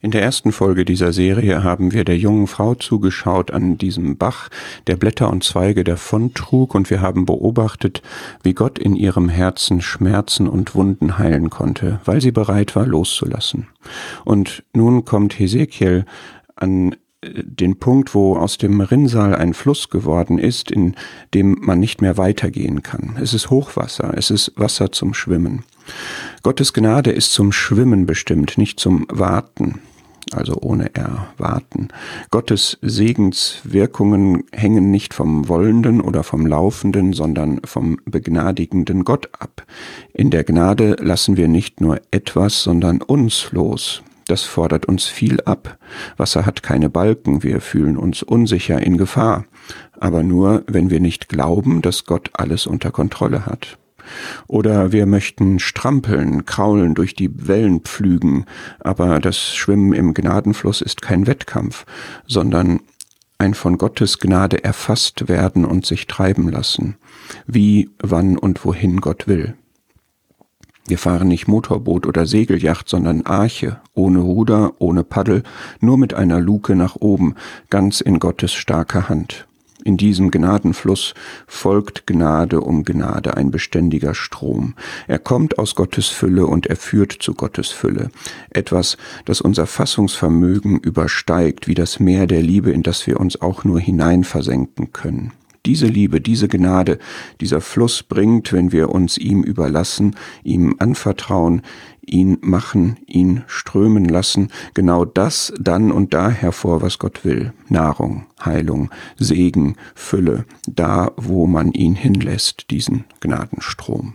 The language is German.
In der ersten Folge dieser Serie haben wir der jungen Frau zugeschaut an diesem Bach, der Blätter und Zweige davontrug, und wir haben beobachtet, wie Gott in ihrem Herzen Schmerzen und Wunden heilen konnte, weil sie bereit war loszulassen. Und nun kommt Hesekiel an äh, den Punkt, wo aus dem Rinnsal ein Fluss geworden ist, in dem man nicht mehr weitergehen kann. Es ist Hochwasser, es ist Wasser zum Schwimmen. Gottes Gnade ist zum Schwimmen bestimmt, nicht zum Warten also ohne Erwarten. Gottes Segenswirkungen hängen nicht vom Wollenden oder vom Laufenden, sondern vom begnadigenden Gott ab. In der Gnade lassen wir nicht nur etwas, sondern uns los. Das fordert uns viel ab. Wasser hat keine Balken, wir fühlen uns unsicher in Gefahr, aber nur, wenn wir nicht glauben, dass Gott alles unter Kontrolle hat. Oder wir möchten strampeln, kraulen, durch die Wellen pflügen, aber das Schwimmen im Gnadenfluss ist kein Wettkampf, sondern ein von Gottes Gnade erfasst werden und sich treiben lassen, wie, wann und wohin Gott will. Wir fahren nicht Motorboot oder Segelyacht, sondern Arche, ohne Ruder, ohne Paddel, nur mit einer Luke nach oben, ganz in Gottes starker Hand. In diesem Gnadenfluss folgt Gnade um Gnade, ein beständiger Strom. Er kommt aus Gottes Fülle und er führt zu Gottes Fülle. Etwas, das unser Fassungsvermögen übersteigt, wie das Meer der Liebe, in das wir uns auch nur hineinversenken können. Diese Liebe, diese Gnade, dieser Fluss bringt, wenn wir uns ihm überlassen, ihm anvertrauen, ihn machen, ihn strömen lassen, genau das dann und da hervor, was Gott will. Nahrung, Heilung, Segen, Fülle, da, wo man ihn hinlässt, diesen Gnadenstrom.